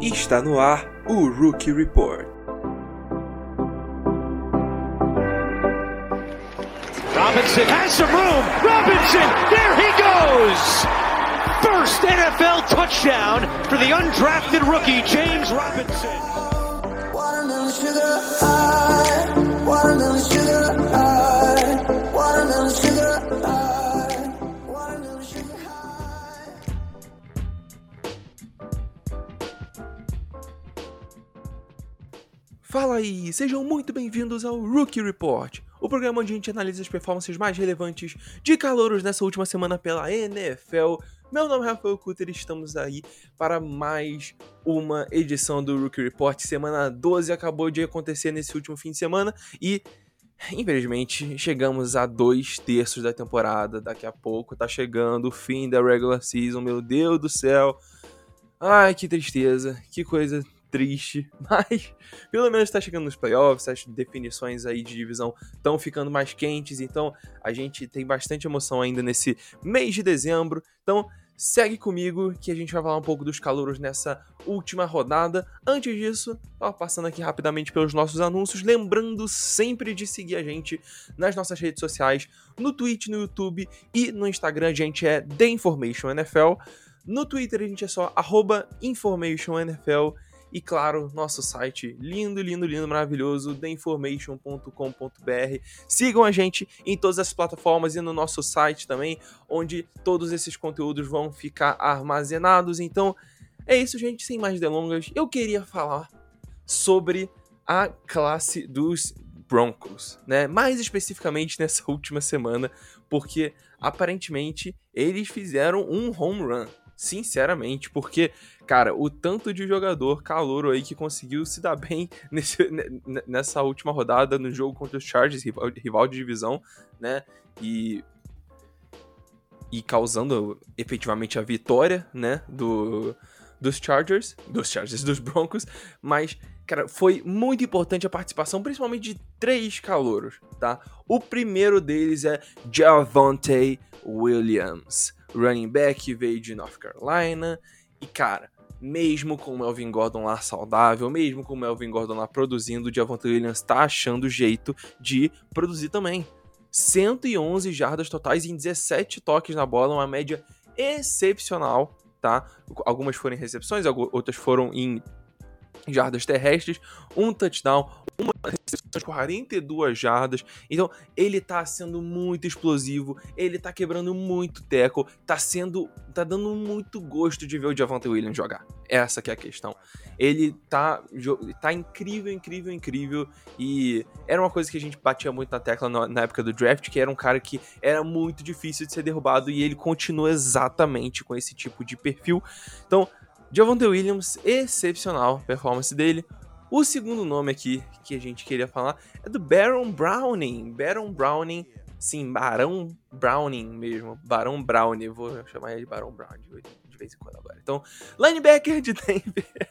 Está no ar o Rookie Report. Robinson has some room. Robinson, there he goes. First NFL touchdown for the undrafted rookie James Robinson. Fala aí, sejam muito bem-vindos ao Rookie Report, o programa onde a gente analisa as performances mais relevantes de calouros nessa última semana pela NFL. Meu nome é Rafael Cutter e estamos aí para mais uma edição do Rookie Report. Semana 12 acabou de acontecer nesse último fim de semana e, infelizmente, chegamos a dois terços da temporada. Daqui a pouco tá chegando o fim da regular season, meu Deus do céu. Ai, que tristeza, que coisa triste, mas pelo menos tá chegando nos playoffs, as definições aí de divisão estão ficando mais quentes, então a gente tem bastante emoção ainda nesse mês de dezembro. Então segue comigo que a gente vai falar um pouco dos calouros nessa última rodada. Antes disso, ó, passando aqui rapidamente pelos nossos anúncios, lembrando sempre de seguir a gente nas nossas redes sociais, no Twitch, no YouTube e no Instagram, a gente é The Information NFL. No Twitter a gente é só InformationNFL. E claro, nosso site lindo, lindo, lindo, maravilhoso, theinformation.com.br. Sigam a gente em todas as plataformas e no nosso site também, onde todos esses conteúdos vão ficar armazenados. Então, é isso, gente, sem mais delongas. Eu queria falar sobre a classe dos Broncos, né? Mais especificamente nessa última semana, porque aparentemente eles fizeram um home run sinceramente, porque, cara, o tanto de jogador calouro aí que conseguiu se dar bem nesse, nessa última rodada no jogo contra os Chargers, rival, rival de divisão, né? E e causando efetivamente a vitória, né, do dos Chargers, dos Chargers, dos Broncos, mas cara, foi muito importante a participação, principalmente de três calouros, tá? O primeiro deles é Javonte Williams running back, veio de North Carolina. E, cara, mesmo com o Melvin Gordon lá saudável, mesmo com o Melvin Gordon lá produzindo, o Javonte Williams tá achando jeito de produzir também. 111 jardas totais em 17 toques na bola, uma média excepcional, tá? Algumas foram em recepções, outras foram em jardas terrestres, um touchdown, uma recepção de 42 jardas. Então, ele tá sendo muito explosivo, ele tá quebrando muito teco, tá sendo tá dando muito gosto de ver o Javante Williams jogar. Essa que é a questão. Ele tá tá incrível, incrível, incrível e era uma coisa que a gente batia muito na tecla na, na época do draft, que era um cara que era muito difícil de ser derrubado e ele continua exatamente com esse tipo de perfil. Então, Javonte Williams, excepcional performance dele. O segundo nome aqui que a gente queria falar é do Baron Browning. Baron Browning, sim, Barão Browning mesmo. Barão Browning, vou chamar ele de Barão Browning de vez em quando agora. Então, linebacker de Denver.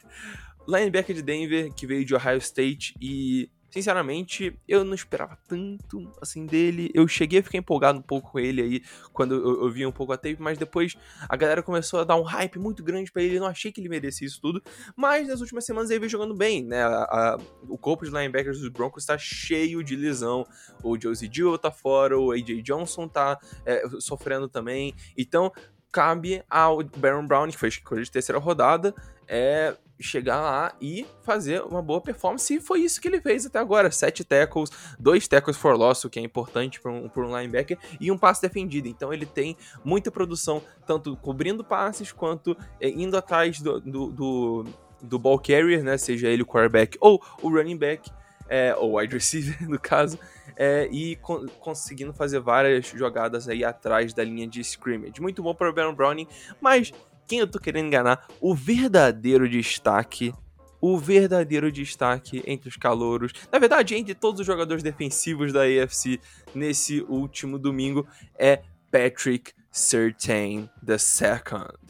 linebacker de Denver que veio de Ohio State e Sinceramente, eu não esperava tanto assim dele. Eu cheguei a ficar empolgado um pouco com ele aí quando eu, eu vi um pouco a tape, mas depois a galera começou a dar um hype muito grande para ele. Eu não achei que ele merecia isso tudo, mas nas últimas semanas ele veio jogando bem, né? A, a, o corpo de linebackers dos Broncos está cheio de lesão. O Josie Dill tá fora, o AJ Johnson tá é, sofrendo também. Então, cabe ao Baron Brown, que foi escolha de terceira rodada, é chegar lá e fazer uma boa performance. E foi isso que ele fez até agora: sete tackles, dois tackles for loss, o que é importante para um, um linebacker, e um passe defendido. Então ele tem muita produção, tanto cobrindo passes quanto é, indo atrás do, do, do, do, ball carrier, né? Seja ele o quarterback ou o running back, é, ou wide receiver, no caso. É, e con conseguindo fazer várias jogadas aí atrás da linha de scrimmage. Muito bom para o Baron Browning, mas quem eu tô querendo enganar, o verdadeiro destaque, o verdadeiro destaque entre os calouros, na verdade, entre todos os jogadores defensivos da AFC nesse último domingo, é Patrick Surtain II.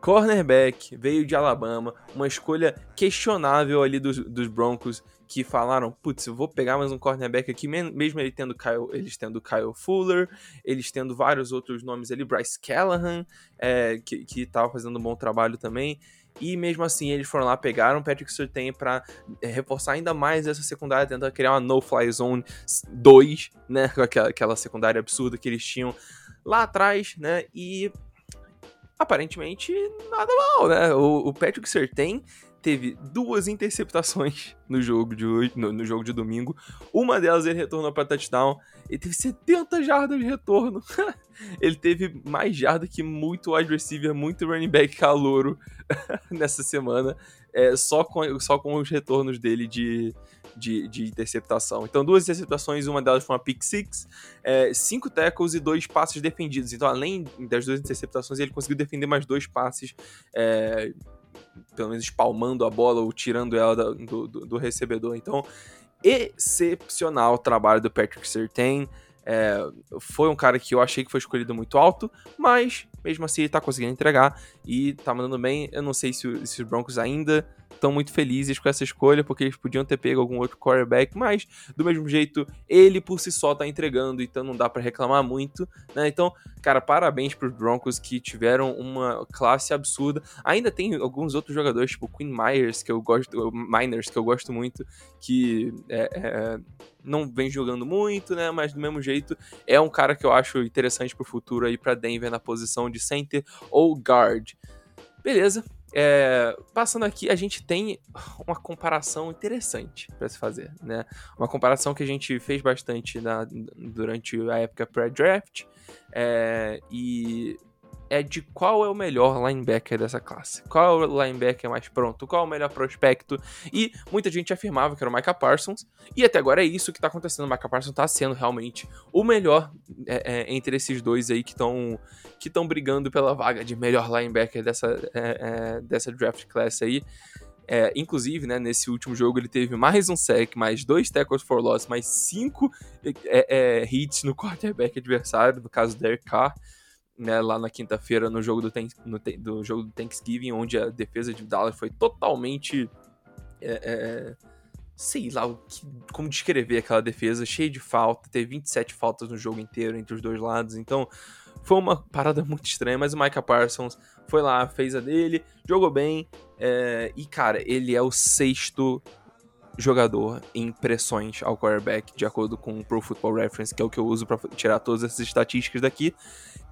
cornerback, veio de Alabama, uma escolha questionável ali dos, dos Broncos, que falaram, putz, eu vou pegar mais um cornerback aqui, mesmo ele tendo Kyle, eles tendo Kyle Fuller, eles tendo vários outros nomes ali, Bryce Callahan, é, que, que fazendo um bom trabalho também, e mesmo assim eles foram lá, pegaram Patrick Surtain para é, reforçar ainda mais essa secundária, tentar criar uma no-fly zone 2, né, com aquela, aquela secundária absurda que eles tinham lá atrás, né, e aparentemente nada mal, né? O, o Patrick Surtain teve duas interceptações no jogo de hoje, no, no, jogo de domingo. Uma delas ele retornou para touchdown. Ele teve 70 jardas de retorno. ele teve mais jarda que muito wide receiver, muito running back calouro nessa semana, é, só, com, só com os retornos dele de, de, de, interceptação. Então, duas interceptações, uma delas foi uma pick six, é, cinco tackles e dois passes defendidos. Então, além das duas interceptações, ele conseguiu defender mais dois passes. É, pelo menos espalmando a bola ou tirando ela do, do, do recebedor. Então, excepcional o trabalho do Patrick Sertain. É, foi um cara que eu achei que foi escolhido muito alto, mas mesmo assim ele tá conseguindo entregar e tá mandando bem. Eu não sei se, se os Broncos ainda estão muito felizes com essa escolha, porque eles podiam ter pego algum outro quarterback, mas do mesmo jeito, ele por si só tá entregando, então não dá para reclamar muito, né? Então, cara, parabéns pros Broncos que tiveram uma classe absurda. Ainda tem alguns outros jogadores, tipo Queen Myers, que eu gosto, Miners, que eu gosto muito, que é, é, não vem jogando muito, né? Mas do mesmo jeito, é um cara que eu acho interessante pro futuro aí para Denver na posição de center ou guard. Beleza, é, passando aqui, a gente tem uma comparação interessante para se fazer, né? Uma comparação que a gente fez bastante na, durante a época pré-draft é, e é de qual é o melhor linebacker dessa classe. Qual é o linebacker mais pronto, qual é o melhor prospecto. E muita gente afirmava que era o Micah Parsons, e até agora é isso que está acontecendo. O Micah Parsons está sendo realmente o melhor é, é, entre esses dois aí que estão que estão brigando pela vaga de melhor linebacker dessa, é, é, dessa draft class aí. É, inclusive, né, nesse último jogo ele teve mais um sec, mais dois tackles for loss, mais cinco é, é, hits no quarterback adversário, no caso Derek Carr né, lá na quinta-feira no jogo do, no, do jogo do Thanksgiving, onde a defesa de Dallas foi totalmente. É, é, sei lá que, como descrever aquela defesa, cheia de falta, teve 27 faltas no jogo inteiro entre os dois lados, então foi uma parada muito estranha, mas o Micah Parsons foi lá, fez a dele, jogou bem, é, e cara, ele é o sexto jogador em pressões ao quarterback, de acordo com o Pro Football Reference, que é o que eu uso para tirar todas essas estatísticas daqui.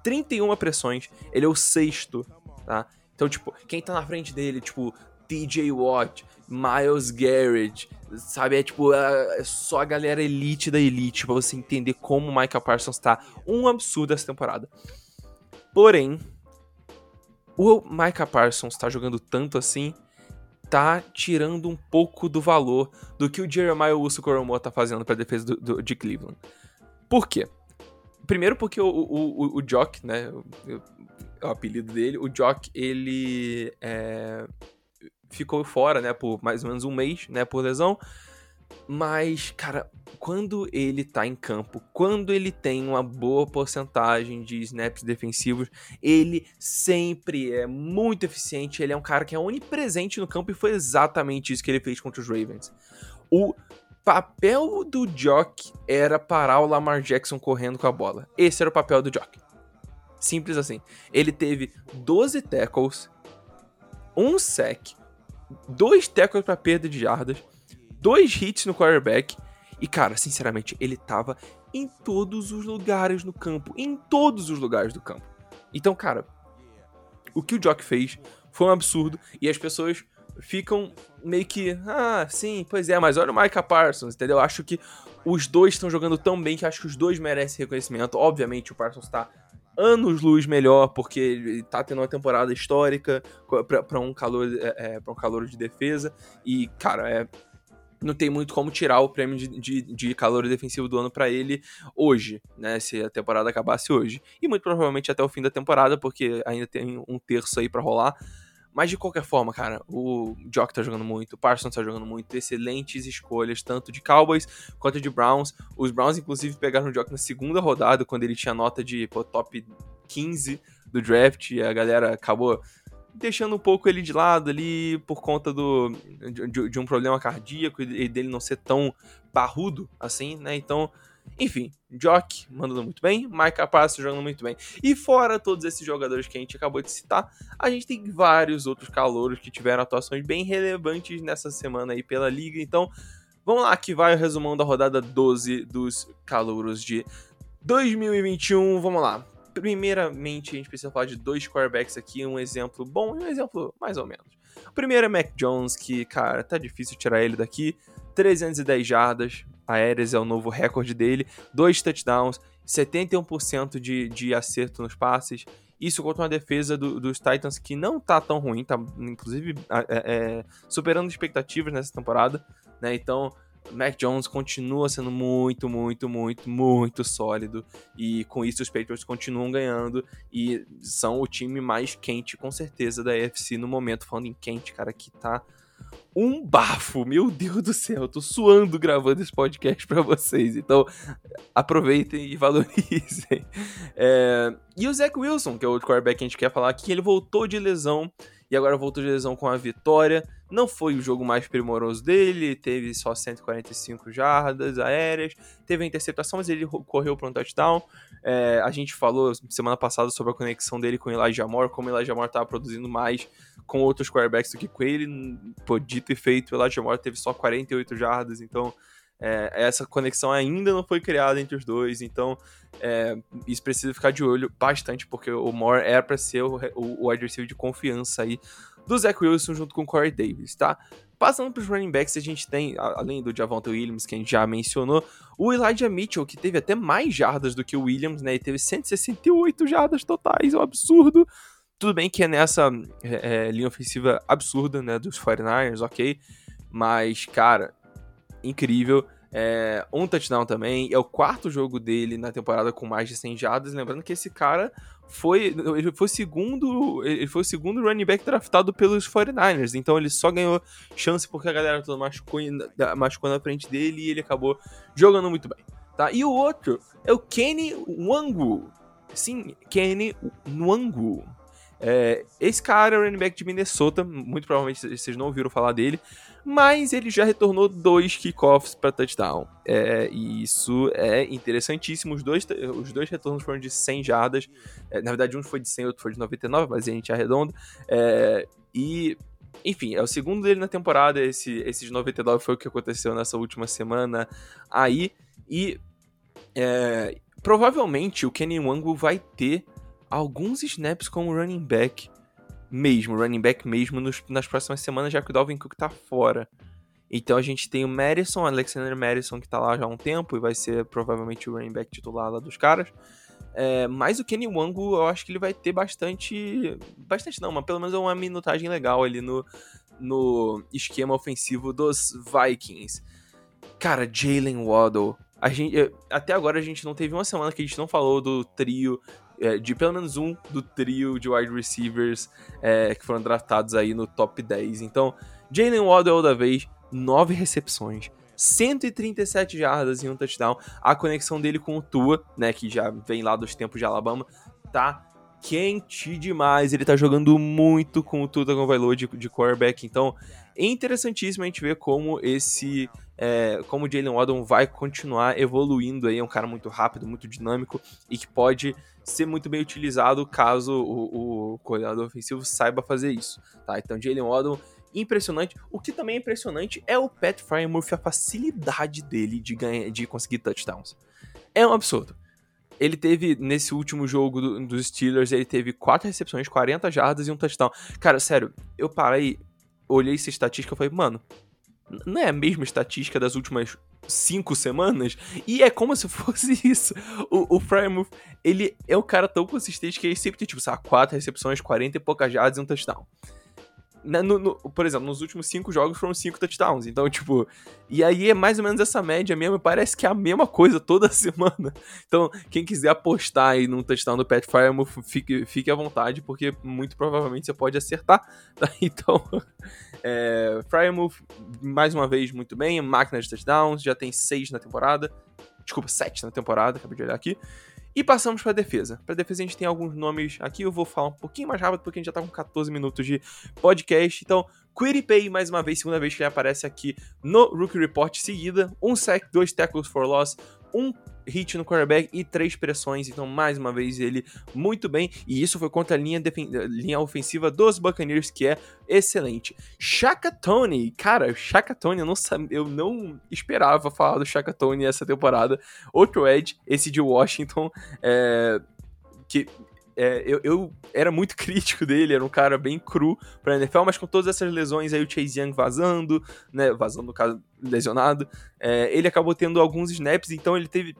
31 pressões, ele é o sexto, tá? Então, tipo, quem tá na frente dele, tipo, TJ Watt, Miles Garrett, sabe? É tipo, é, é só a galera elite da elite pra você entender como o Micah Parsons tá. Um absurdo essa temporada. Porém, o Micah Parsons tá jogando tanto assim tá tirando um pouco do valor do que o Jeremiah Uso Koromoa tá fazendo pra defesa do, do, de Cleveland. Por quê? Primeiro porque o, o, o, Jock, né, o, o, apelido dele, o Jock, ele é, ficou fora, né, por mais ou menos um mês, né, por lesão, mas, cara, quando ele tá em campo, quando ele tem uma boa porcentagem de snaps defensivos, ele sempre é muito eficiente. Ele é um cara que é onipresente no campo e foi exatamente isso que ele fez contra os Ravens. O papel do Jock era parar o Lamar Jackson correndo com a bola. Esse era o papel do Jock. Simples assim. Ele teve 12 tackles, um sack, dois tackles para perda de jardas dois hits no quarterback. E, cara, sinceramente, ele tava em todos os lugares no campo. Em todos os lugares do campo. Então, cara, o que o Jock fez foi um absurdo. E as pessoas ficam meio que. Ah, sim, pois é, mas olha o Micah Parsons, entendeu? Acho que os dois estão jogando tão bem que acho que os dois merecem reconhecimento. Obviamente, o Parsons tá anos luz melhor, porque ele tá tendo uma temporada histórica para um calor é, é para um calor de defesa. E, cara, é não tem muito como tirar o prêmio de, de, de calor defensivo do ano para ele hoje, né? Se a temporada acabasse hoje. E muito provavelmente até o fim da temporada, porque ainda tem um terço aí para rolar. Mas de qualquer forma, cara, o Jock tá jogando muito, o Parsons tá jogando muito, excelentes escolhas, tanto de Cowboys quanto de Browns. Os Browns, inclusive, pegaram o Jock na segunda rodada, quando ele tinha nota de pô, top 15 do draft, e a galera acabou deixando um pouco ele de lado ali por conta do, de, de um problema cardíaco e dele não ser tão barrudo assim, né? Então, enfim, Jock mandando muito bem, Mike Passo jogando muito bem. E fora todos esses jogadores que a gente acabou de citar, a gente tem vários outros calouros que tiveram atuações bem relevantes nessa semana aí pela liga. Então, vamos lá que vai o resumão da rodada 12 dos calouros de 2021. Vamos lá. Primeiramente, a gente precisa falar de dois quarterbacks aqui, um exemplo bom e um exemplo mais ou menos. O primeiro é Mac Jones, que, cara, tá difícil tirar ele daqui. 310 jardas aéreas é o novo recorde dele, dois touchdowns, 71% de, de acerto nos passes. Isso contra uma defesa do, dos Titans que não tá tão ruim, tá inclusive é, é, superando expectativas nessa temporada, né? Então, Mac Jones continua sendo muito, muito, muito, muito sólido. E com isso os Patriots continuam ganhando. E são o time mais quente, com certeza, da AFC no momento. Falando em quente, cara, que tá um bafo. Meu Deus do céu, tô suando gravando esse podcast para vocês. Então, aproveitem e valorizem. É... E o Zach Wilson, que é o outro quarterback que a gente quer falar aqui, ele voltou de lesão e agora voltou de lesão com a vitória. Não foi o jogo mais primoroso dele, teve só 145 jardas aéreas, teve a interceptação, mas ele correu para um touchdown. É, a gente falou semana passada sobre a conexão dele com Elijah Moore, como Elijah Moore estava produzindo mais com outros quarterbacks do que com ele. Pô, dito e feito, Elijah Moore teve só 48 jardas, então é, essa conexão ainda não foi criada entre os dois, então é, isso precisa ficar de olho bastante, porque o Moore era para ser o, o, o adversário de confiança aí do Zach Wilson junto com o Corey Davis, tá? Passando para os running backs, a gente tem, além do Javonte Williams, que a gente já mencionou, o Elijah Mitchell, que teve até mais jardas do que o Williams, né? Ele teve 168 jardas totais, é um absurdo. Tudo bem que é nessa é, é linha ofensiva absurda, né, dos 49ers, ok? Mas, cara, incrível. É, um touchdown também. É o quarto jogo dele na temporada com mais de 100 jardas. Lembrando que esse cara foi ele foi segundo ele foi o segundo running back draftado pelos 49ers. Então ele só ganhou chance porque a galera toda machucou, machucou na frente dele e ele acabou jogando muito bem. Tá? E o outro é o Kenny Wangu. Sim, Kenny Wangu. É, esse cara é o running back de Minnesota, muito provavelmente vocês não ouviram falar dele, mas ele já retornou dois kickoffs para touchdown. É, e isso é interessantíssimo. Os dois, os dois retornos foram de 100 jardas. É, na verdade, um foi de 100, outro foi de 99, mas a gente arredonda. É, e, enfim, é o segundo dele na temporada. Esse, esses 99 foi o que aconteceu nessa última semana aí. E é, provavelmente o Kenny Wango vai ter alguns snaps como running back mesmo, running back mesmo nos, nas próximas semanas, já que o Dalvin Cook tá fora. Então a gente tem o Madison, Alexander Madison, que tá lá já há um tempo e vai ser provavelmente o running back titular lá dos caras. É, mas o Kenny Wango, eu acho que ele vai ter bastante. Bastante não, mas pelo menos uma minutagem legal ali no, no esquema ofensivo dos Vikings. Cara, Jalen Waddle. A gente, até agora a gente não teve uma semana que a gente não falou do trio é, de pelo menos um do trio de wide receivers é, que foram draftados aí no top 10. Então, Jalen Waddell da vez, 9 recepções, 137 jardas e um touchdown. A conexão dele com o Tua, né, que já vem lá dos tempos de Alabama, tá quente demais. Ele tá jogando muito com o Tua Tagovailoa de, de quarterback. Então, é interessantíssimo a gente ver como esse é, como o Jalen Waddle vai continuar evoluindo aí, é um cara muito rápido, muito dinâmico e que pode ser muito bem utilizado caso o, o coordenador ofensivo saiba fazer isso, tá? Então, Jalen Waddle, impressionante. O que também é impressionante é o Pat Frymouth, a facilidade dele de, ganhar, de conseguir touchdowns. É um absurdo. Ele teve, nesse último jogo do, dos Steelers, ele teve 4 recepções, 40 jardas e um touchdown. Cara, sério, eu parei, olhei essa estatística e falei, mano, não é a mesma estatística das últimas cinco semanas? E é como se fosse isso. O, o Frymouth, ele é um cara tão consistente que ele sempre tem, tipo, sabe, quatro recepções, 40 e poucas jardas e um touchdown. No, no, por exemplo, nos últimos cinco jogos foram cinco touchdowns. Então, tipo. E aí é mais ou menos essa média mesmo. Parece que é a mesma coisa toda semana. Então, quem quiser apostar aí num touchdown do Pat Firemouth, fique, fique à vontade, porque muito provavelmente você pode acertar. Tá? Então, é, mais uma vez, muito bem. Máquina de touchdowns, já tem seis na temporada. Desculpa, sete na temporada, acabei de olhar aqui. E passamos para defesa. Para defesa a gente tem alguns nomes aqui, eu vou falar um pouquinho mais rápido porque a gente já tá com 14 minutos de podcast. Então, Pay mais uma vez, segunda vez que ele aparece aqui no Rookie Report seguida. Um sack, dois tackles for loss, um hit no quarterback e três pressões. Então, mais uma vez, ele muito bem. E isso foi contra a linha, linha ofensiva dos Buccaneers, que é excelente. Shaka Tony, cara, Shaka Tony, eu não, eu não esperava falar do Shaka Tony essa temporada. Outro Edge, esse de Washington, é, que é, eu, eu, era muito crítico dele, era um cara bem cru pra NFL, mas com todas essas lesões aí, o Chase Young vazando, né, vazando no caso, lesionado, é, ele acabou tendo alguns snaps, então ele teve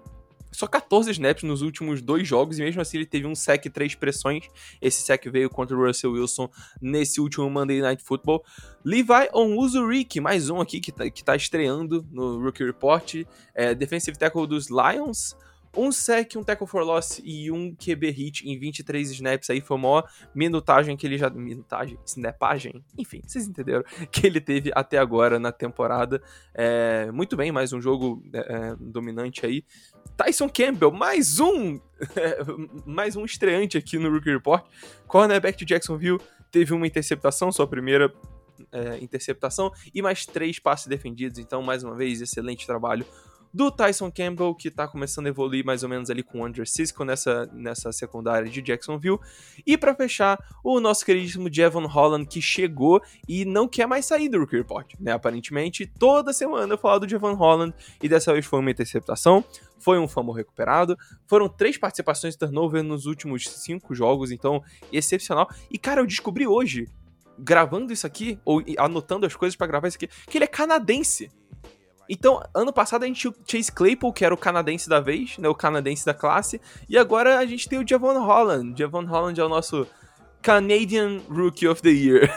só 14 snaps nos últimos dois jogos, e mesmo assim ele teve um sec e três pressões. Esse sec veio contra o Russell Wilson nesse último Monday Night Football. Levi Onwuzurike, mais um aqui que tá, que tá estreando no Rookie Report. É, defensive tackle dos Lions um sec, um tackle for loss e um QB hit em 23 snaps aí foi a maior minutagem que ele já. Minutagem? Snapagem? Enfim, vocês entenderam. Que ele teve até agora na temporada. É, muito bem, mais um jogo é, é dominante aí. Tyson Campbell, mais um! mais um estreante aqui no Rookie Report. Cornerback de Jacksonville teve uma interceptação, sua primeira é, interceptação, e mais três passes defendidos. Então, mais uma vez, excelente trabalho do Tyson Campbell, que tá começando a evoluir mais ou menos ali com o Andrew Cisco nessa, nessa secundária de Jacksonville. E para fechar, o nosso queridíssimo Jevon Holland, que chegou e não quer mais sair do Rookie Report, né? Aparentemente, toda semana eu falo do Jevon Holland, e dessa vez foi uma interceptação, foi um fumble recuperado, foram três participações de turnover nos últimos cinco jogos, então excepcional. E cara, eu descobri hoje, gravando isso aqui, ou anotando as coisas para gravar isso aqui, que ele é canadense. Então, ano passado a gente tinha o Chase Claypool, que era o canadense da vez, né, o canadense da classe, e agora a gente tem o Javon Holland. Javon Holland é o nosso Canadian Rookie of the Year.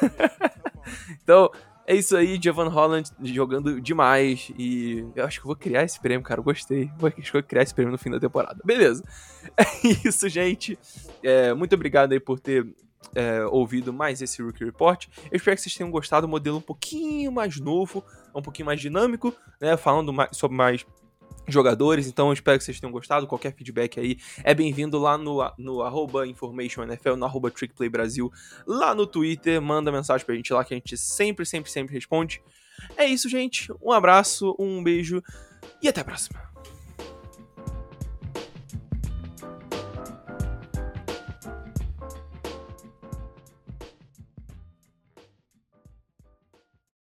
então, é isso aí, Javon Holland jogando demais. E eu acho que vou criar esse prêmio, cara. Eu gostei. Vou, acho que eu vou criar esse prêmio no fim da temporada. Beleza. É isso, gente. É, muito obrigado aí por ter é, ouvido mais esse Rookie Report. Eu espero que vocês tenham gostado. Um modelo um pouquinho mais novo, um pouquinho mais dinâmico, né? Falando mais, sobre mais jogadores, então espero que vocês tenham gostado. Qualquer feedback aí é bem-vindo lá no, no arroba InformationNFL, no arroba TrickPlayBrasil, lá no Twitter. Manda mensagem pra gente lá que a gente sempre, sempre, sempre responde. É isso, gente. Um abraço, um beijo e até a próxima.